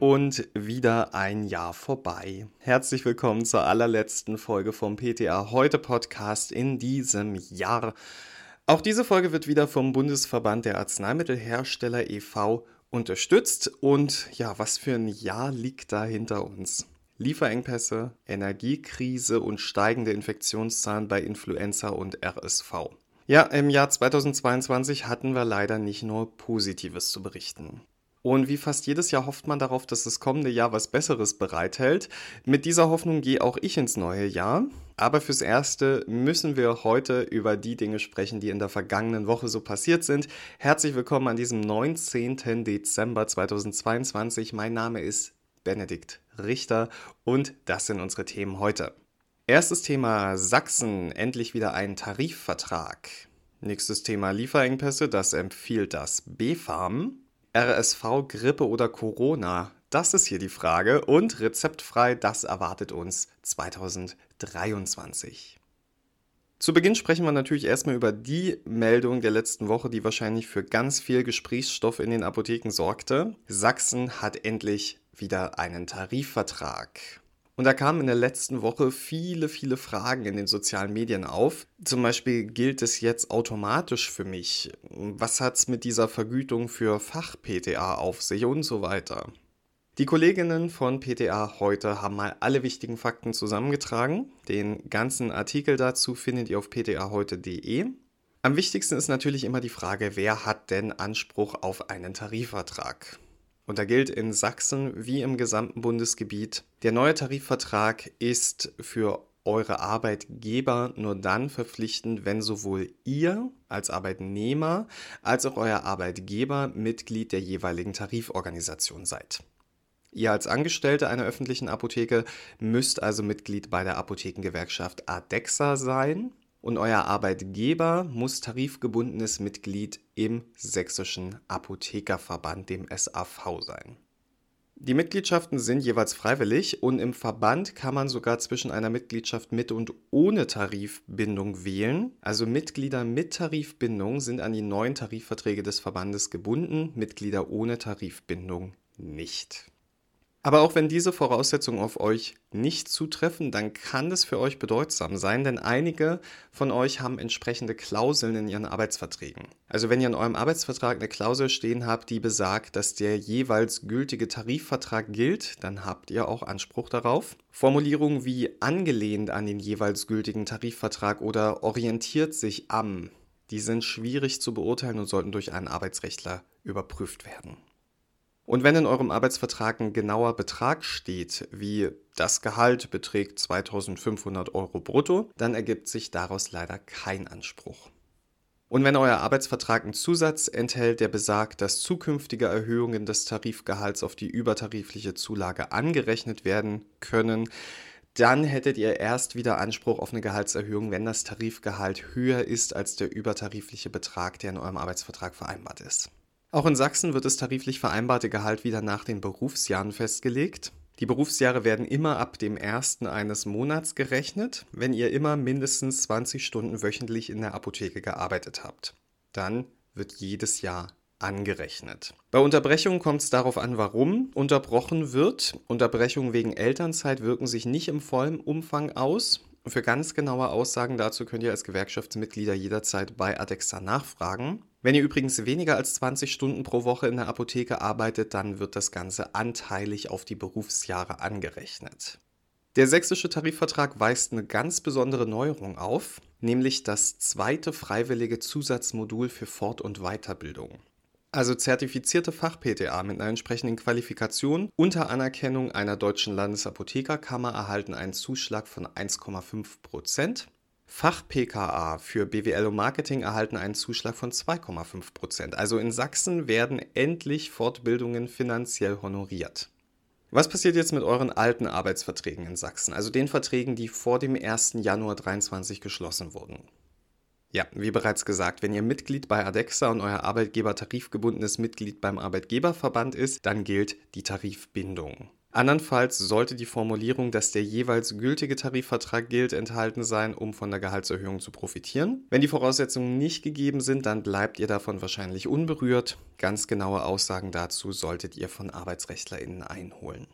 Und wieder ein Jahr vorbei. Herzlich willkommen zur allerletzten Folge vom PTA Heute Podcast in diesem Jahr. Auch diese Folge wird wieder vom Bundesverband der Arzneimittelhersteller e.V. unterstützt. Und ja, was für ein Jahr liegt da hinter uns? Lieferengpässe, Energiekrise und steigende Infektionszahlen bei Influenza und RSV. Ja, im Jahr 2022 hatten wir leider nicht nur Positives zu berichten. Und wie fast jedes Jahr hofft man darauf, dass das kommende Jahr was Besseres bereithält. Mit dieser Hoffnung gehe auch ich ins neue Jahr. Aber fürs Erste müssen wir heute über die Dinge sprechen, die in der vergangenen Woche so passiert sind. Herzlich willkommen an diesem 19. Dezember 2022. Mein Name ist Benedikt Richter und das sind unsere Themen heute. Erstes Thema Sachsen, endlich wieder ein Tarifvertrag. Nächstes Thema Lieferengpässe, das empfiehlt das BfArM. RSV, Grippe oder Corona? Das ist hier die Frage. Und rezeptfrei, das erwartet uns 2023. Zu Beginn sprechen wir natürlich erstmal über die Meldung der letzten Woche, die wahrscheinlich für ganz viel Gesprächsstoff in den Apotheken sorgte. Sachsen hat endlich wieder einen Tarifvertrag. Und da kamen in der letzten Woche viele, viele Fragen in den sozialen Medien auf. Zum Beispiel gilt es jetzt automatisch für mich. Was hat es mit dieser Vergütung für Fach-PTA auf sich und so weiter? Die Kolleginnen von PTA heute haben mal alle wichtigen Fakten zusammengetragen. Den ganzen Artikel dazu findet ihr auf ptaheute.de. Am wichtigsten ist natürlich immer die Frage, wer hat denn Anspruch auf einen Tarifvertrag? Und da gilt in Sachsen wie im gesamten Bundesgebiet, der neue Tarifvertrag ist für eure Arbeitgeber nur dann verpflichtend, wenn sowohl ihr als Arbeitnehmer als auch euer Arbeitgeber Mitglied der jeweiligen Tariforganisation seid. Ihr als Angestellte einer öffentlichen Apotheke müsst also Mitglied bei der Apothekengewerkschaft ADEXA sein und euer Arbeitgeber muss tarifgebundenes Mitglied im Sächsischen Apothekerverband, dem SAV, sein. Die Mitgliedschaften sind jeweils freiwillig und im Verband kann man sogar zwischen einer Mitgliedschaft mit und ohne Tarifbindung wählen. Also Mitglieder mit Tarifbindung sind an die neuen Tarifverträge des Verbandes gebunden, Mitglieder ohne Tarifbindung nicht. Aber auch wenn diese Voraussetzungen auf euch nicht zutreffen, dann kann es für euch bedeutsam sein, denn einige von euch haben entsprechende Klauseln in ihren Arbeitsverträgen. Also wenn ihr in eurem Arbeitsvertrag eine Klausel stehen habt, die besagt, dass der jeweils gültige Tarifvertrag gilt, dann habt ihr auch Anspruch darauf. Formulierungen wie angelehnt an den jeweils gültigen Tarifvertrag oder orientiert sich am, die sind schwierig zu beurteilen und sollten durch einen Arbeitsrechtler überprüft werden. Und wenn in eurem Arbeitsvertrag ein genauer Betrag steht, wie das Gehalt beträgt 2500 Euro brutto, dann ergibt sich daraus leider kein Anspruch. Und wenn euer Arbeitsvertrag einen Zusatz enthält, der besagt, dass zukünftige Erhöhungen des Tarifgehalts auf die übertarifliche Zulage angerechnet werden können, dann hättet ihr erst wieder Anspruch auf eine Gehaltserhöhung, wenn das Tarifgehalt höher ist als der übertarifliche Betrag, der in eurem Arbeitsvertrag vereinbart ist. Auch in Sachsen wird das tariflich vereinbarte Gehalt wieder nach den Berufsjahren festgelegt. Die Berufsjahre werden immer ab dem ersten eines Monats gerechnet, wenn ihr immer mindestens 20 Stunden wöchentlich in der Apotheke gearbeitet habt. Dann wird jedes Jahr angerechnet. Bei Unterbrechungen kommt es darauf an, warum unterbrochen wird. Unterbrechungen wegen Elternzeit wirken sich nicht im vollen Umfang aus. Für ganz genaue Aussagen dazu könnt ihr als Gewerkschaftsmitglieder jederzeit bei Adexa nachfragen. Wenn ihr übrigens weniger als 20 Stunden pro Woche in der Apotheke arbeitet, dann wird das Ganze anteilig auf die Berufsjahre angerechnet. Der sächsische Tarifvertrag weist eine ganz besondere Neuerung auf, nämlich das zweite freiwillige Zusatzmodul für Fort- und Weiterbildung. Also zertifizierte Fach-PTA mit einer entsprechenden Qualifikation unter Anerkennung einer deutschen Landesapothekerkammer erhalten einen Zuschlag von 1,5 Prozent Fach-PKA für BWL und Marketing erhalten einen Zuschlag von 2,5 Prozent. Also in Sachsen werden endlich Fortbildungen finanziell honoriert. Was passiert jetzt mit euren alten Arbeitsverträgen in Sachsen, also den Verträgen, die vor dem 1. Januar 2023 geschlossen wurden? Ja, wie bereits gesagt, wenn ihr Mitglied bei ADEXA und euer Arbeitgeber tarifgebundenes Mitglied beim Arbeitgeberverband ist, dann gilt die Tarifbindung. Andernfalls sollte die Formulierung, dass der jeweils gültige Tarifvertrag gilt, enthalten sein, um von der Gehaltserhöhung zu profitieren. Wenn die Voraussetzungen nicht gegeben sind, dann bleibt ihr davon wahrscheinlich unberührt. Ganz genaue Aussagen dazu solltet ihr von ArbeitsrechtlerInnen einholen.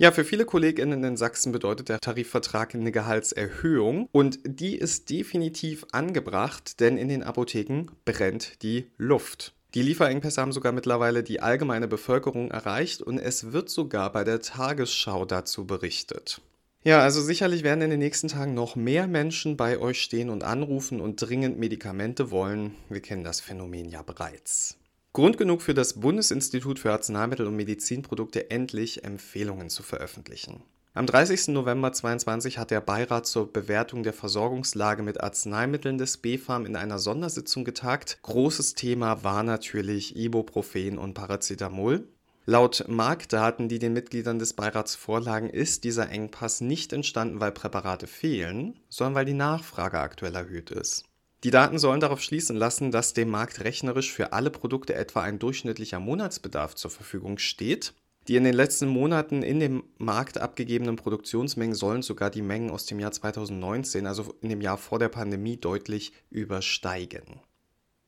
Ja, für viele KollegInnen in Sachsen bedeutet der Tarifvertrag eine Gehaltserhöhung und die ist definitiv angebracht, denn in den Apotheken brennt die Luft. Die Lieferengpässe haben sogar mittlerweile die allgemeine Bevölkerung erreicht und es wird sogar bei der Tagesschau dazu berichtet. Ja, also sicherlich werden in den nächsten Tagen noch mehr Menschen bei euch stehen und anrufen und dringend Medikamente wollen. Wir kennen das Phänomen ja bereits. Grund genug für das Bundesinstitut für Arzneimittel und Medizinprodukte endlich Empfehlungen zu veröffentlichen. Am 30. November 2022 hat der Beirat zur Bewertung der Versorgungslage mit Arzneimitteln des BfArM in einer Sondersitzung getagt. Großes Thema war natürlich Ibuprofen und Paracetamol. Laut Marktdaten, die den Mitgliedern des Beirats vorlagen, ist dieser Engpass nicht entstanden, weil Präparate fehlen, sondern weil die Nachfrage aktuell erhöht ist. Die Daten sollen darauf schließen lassen, dass dem Markt rechnerisch für alle Produkte etwa ein durchschnittlicher Monatsbedarf zur Verfügung steht. Die in den letzten Monaten in dem Markt abgegebenen Produktionsmengen sollen sogar die Mengen aus dem Jahr 2019, also in dem Jahr vor der Pandemie, deutlich übersteigen.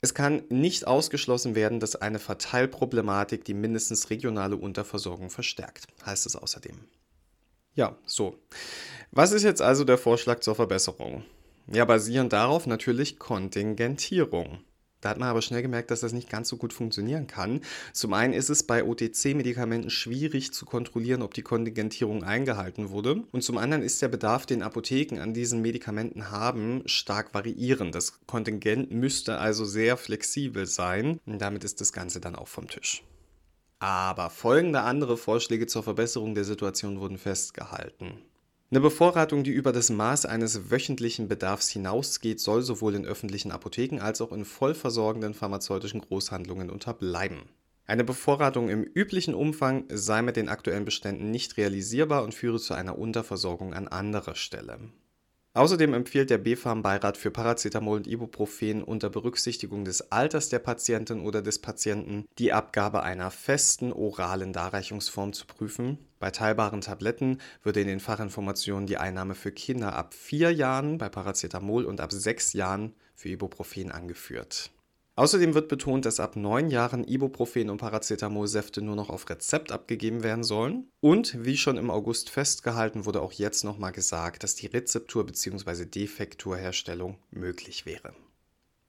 Es kann nicht ausgeschlossen werden, dass eine Verteilproblematik die mindestens regionale Unterversorgung verstärkt, heißt es außerdem. Ja, so. Was ist jetzt also der Vorschlag zur Verbesserung? Ja, basierend darauf natürlich Kontingentierung. Da hat man aber schnell gemerkt, dass das nicht ganz so gut funktionieren kann. Zum einen ist es bei OTC-Medikamenten schwierig zu kontrollieren, ob die Kontingentierung eingehalten wurde. Und zum anderen ist der Bedarf, den Apotheken an diesen Medikamenten haben, stark variierend. Das Kontingent müsste also sehr flexibel sein. Und damit ist das Ganze dann auch vom Tisch. Aber folgende andere Vorschläge zur Verbesserung der Situation wurden festgehalten. Eine Bevorratung, die über das Maß eines wöchentlichen Bedarfs hinausgeht, soll sowohl in öffentlichen Apotheken als auch in vollversorgenden pharmazeutischen Großhandlungen unterbleiben. Eine Bevorratung im üblichen Umfang sei mit den aktuellen Beständen nicht realisierbar und führe zu einer Unterversorgung an anderer Stelle. Außerdem empfiehlt der BfArM-Beirat für Paracetamol und Ibuprofen unter Berücksichtigung des Alters der Patientin oder des Patienten die Abgabe einer festen oralen Darreichungsform zu prüfen. Bei teilbaren Tabletten würde in den Fachinformationen die Einnahme für Kinder ab vier Jahren bei Paracetamol und ab sechs Jahren für Ibuprofen angeführt. Außerdem wird betont, dass ab neun Jahren Ibuprofen und Paracetamolsäfte nur noch auf Rezept abgegeben werden sollen. Und wie schon im August festgehalten, wurde auch jetzt nochmal gesagt, dass die Rezeptur bzw. Defekturherstellung möglich wäre.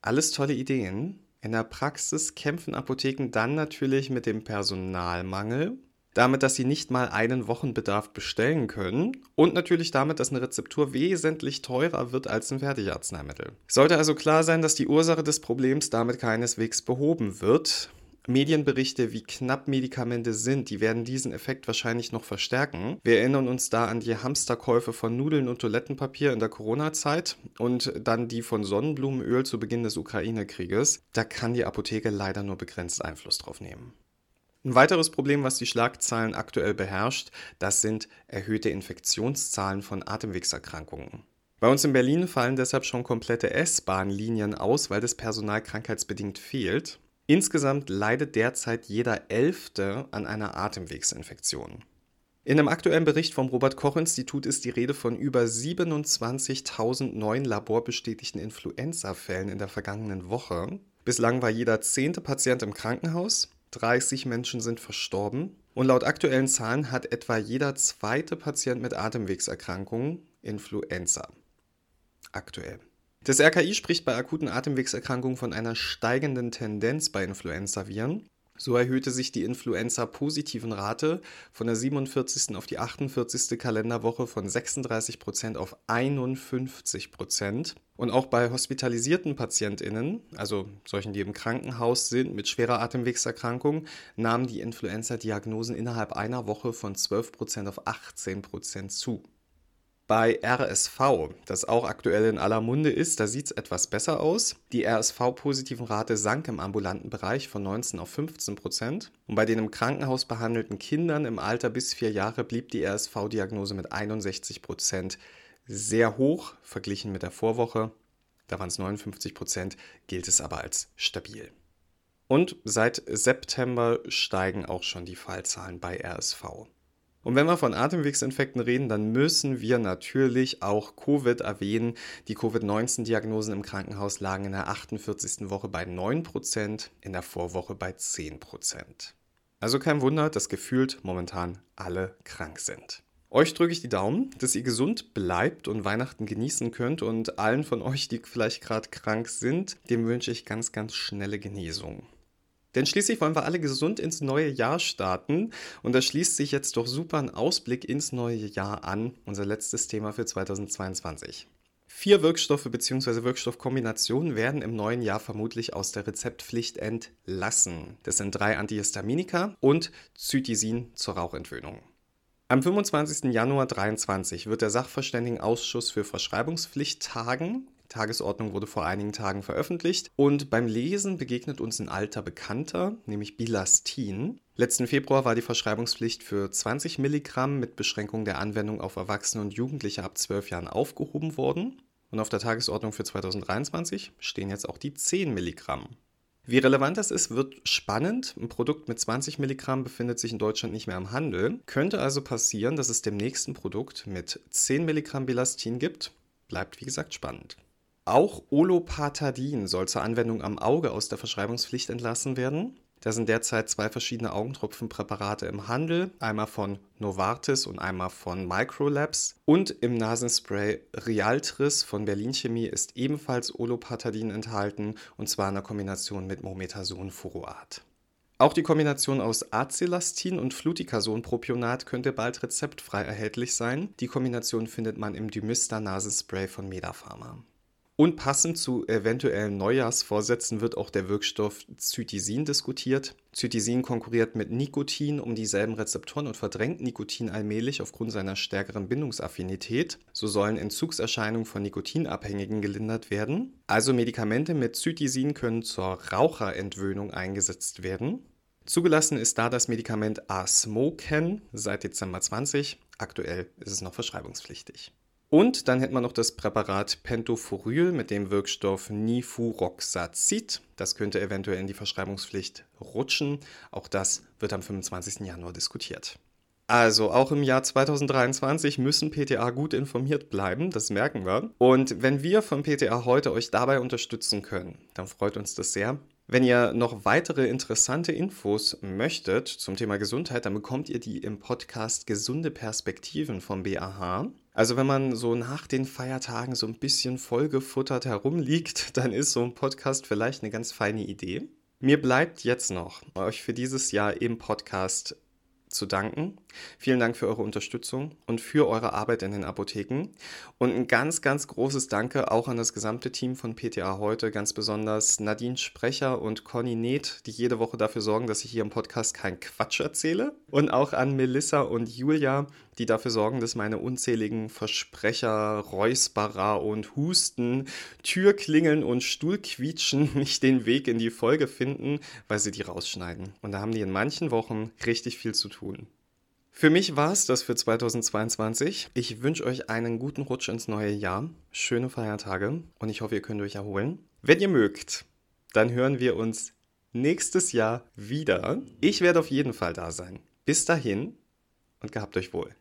Alles tolle Ideen. In der Praxis kämpfen Apotheken dann natürlich mit dem Personalmangel damit, dass sie nicht mal einen Wochenbedarf bestellen können und natürlich damit, dass eine Rezeptur wesentlich teurer wird als ein Fertigarzneimittel. Sollte also klar sein, dass die Ursache des Problems damit keineswegs behoben wird. Medienberichte, wie knapp Medikamente sind, die werden diesen Effekt wahrscheinlich noch verstärken. Wir erinnern uns da an die Hamsterkäufe von Nudeln und Toilettenpapier in der Corona-Zeit und dann die von Sonnenblumenöl zu Beginn des Ukraine-Krieges. Da kann die Apotheke leider nur begrenzt Einfluss drauf nehmen. Ein weiteres Problem, was die Schlagzeilen aktuell beherrscht, das sind erhöhte Infektionszahlen von Atemwegserkrankungen. Bei uns in Berlin fallen deshalb schon komplette S-Bahn-Linien aus, weil das Personal krankheitsbedingt fehlt. Insgesamt leidet derzeit jeder Elfte an einer Atemwegsinfektion. In einem aktuellen Bericht vom Robert Koch Institut ist die Rede von über 27.000 neuen laborbestätigten Influenza-Fällen in der vergangenen Woche. Bislang war jeder zehnte Patient im Krankenhaus. 30 Menschen sind verstorben und laut aktuellen Zahlen hat etwa jeder zweite Patient mit Atemwegserkrankungen Influenza. Aktuell. Das RKI spricht bei akuten Atemwegserkrankungen von einer steigenden Tendenz bei Influenzaviren. So erhöhte sich die Influenza-positiven Rate von der 47. auf die 48. Kalenderwoche von 36% auf 51%. Und auch bei hospitalisierten PatientInnen, also solchen, die im Krankenhaus sind mit schwerer Atemwegserkrankung, nahmen die Influenza-Diagnosen innerhalb einer Woche von 12% auf 18% zu. Bei RSV, das auch aktuell in aller Munde ist, da sieht es etwas besser aus. Die RSV-positiven Rate sank im ambulanten Bereich von 19 auf 15 Prozent. Und bei den im Krankenhaus behandelten Kindern im Alter bis vier Jahre blieb die RSV-Diagnose mit 61 Prozent sehr hoch verglichen mit der Vorwoche. Da waren es 59 Prozent, gilt es aber als stabil. Und seit September steigen auch schon die Fallzahlen bei RSV. Und wenn wir von Atemwegsinfekten reden, dann müssen wir natürlich auch Covid erwähnen. Die Covid-19-Diagnosen im Krankenhaus lagen in der 48. Woche bei 9%, in der Vorwoche bei 10%. Also kein Wunder, dass gefühlt momentan alle krank sind. Euch drücke ich die Daumen, dass ihr gesund bleibt und Weihnachten genießen könnt und allen von euch, die vielleicht gerade krank sind, dem wünsche ich ganz, ganz schnelle Genesung. Denn schließlich wollen wir alle gesund ins neue Jahr starten und da schließt sich jetzt doch super ein Ausblick ins neue Jahr an, unser letztes Thema für 2022. Vier Wirkstoffe bzw. Wirkstoffkombinationen werden im neuen Jahr vermutlich aus der Rezeptpflicht entlassen. Das sind drei Antihistaminika und Zytisin zur Rauchentwöhnung. Am 25. Januar 2023 wird der Sachverständigenausschuss für Verschreibungspflicht tagen. Tagesordnung wurde vor einigen Tagen veröffentlicht und beim Lesen begegnet uns ein alter Bekannter, nämlich Bilastin. Letzten Februar war die Verschreibungspflicht für 20 Milligramm mit Beschränkung der Anwendung auf Erwachsene und Jugendliche ab 12 Jahren aufgehoben worden. Und auf der Tagesordnung für 2023 stehen jetzt auch die 10 Milligramm. Wie relevant das ist, wird spannend. Ein Produkt mit 20 Milligramm befindet sich in Deutschland nicht mehr im Handel. Könnte also passieren, dass es dem nächsten Produkt mit 10 Milligramm Belastin gibt. Bleibt wie gesagt spannend. Auch Olopatadin soll zur Anwendung am Auge aus der Verschreibungspflicht entlassen werden. Da sind derzeit zwei verschiedene Augentropfenpräparate im Handel, einmal von Novartis und einmal von Microlabs. Und im Nasenspray Rialtris von Berlin Chemie ist ebenfalls Olopatadin enthalten, und zwar in der Kombination mit Mometasone Furoat. Auch die Kombination aus Acelastin und Fluticasonpropionat könnte bald rezeptfrei erhältlich sein. Die Kombination findet man im Dymista Nasenspray von Medapharma. Und passend zu eventuellen Neujahrsvorsätzen wird auch der Wirkstoff Zytisin diskutiert. Zytisin konkurriert mit Nikotin um dieselben Rezeptoren und verdrängt Nikotin allmählich aufgrund seiner stärkeren Bindungsaffinität. So sollen Entzugserscheinungen von Nikotinabhängigen gelindert werden. Also Medikamente mit Zytisin können zur Raucherentwöhnung eingesetzt werden. Zugelassen ist da das Medikament Asmoken seit Dezember 20. Aktuell ist es noch verschreibungspflichtig. Und dann hätten wir noch das Präparat Pentoforyl mit dem Wirkstoff Nifuroxazid. Das könnte eventuell in die Verschreibungspflicht rutschen. Auch das wird am 25. Januar diskutiert. Also auch im Jahr 2023 müssen PTA gut informiert bleiben, das merken wir. Und wenn wir von PTA heute euch dabei unterstützen können, dann freut uns das sehr. Wenn ihr noch weitere interessante Infos möchtet zum Thema Gesundheit, dann bekommt ihr die im Podcast Gesunde Perspektiven vom BAH. Also wenn man so nach den Feiertagen so ein bisschen vollgefuttert herumliegt, dann ist so ein Podcast vielleicht eine ganz feine Idee. Mir bleibt jetzt noch, euch für dieses Jahr im Podcast zu danken. Vielen Dank für eure Unterstützung und für eure Arbeit in den Apotheken. Und ein ganz, ganz großes Danke auch an das gesamte Team von PTA heute, ganz besonders Nadine Sprecher und Conny Neth, die jede Woche dafür sorgen, dass ich hier im Podcast keinen Quatsch erzähle. Und auch an Melissa und Julia, die dafür sorgen, dass meine unzähligen Versprecher, Räusperer und Husten, Türklingeln und Stuhlquietschen nicht den Weg in die Folge finden, weil sie die rausschneiden. Und da haben die in manchen Wochen richtig viel zu tun. Für mich war es das für 2022. Ich wünsche euch einen guten Rutsch ins neue Jahr, schöne Feiertage und ich hoffe, ihr könnt euch erholen. Wenn ihr mögt, dann hören wir uns nächstes Jahr wieder. Ich werde auf jeden Fall da sein. Bis dahin und gehabt euch wohl.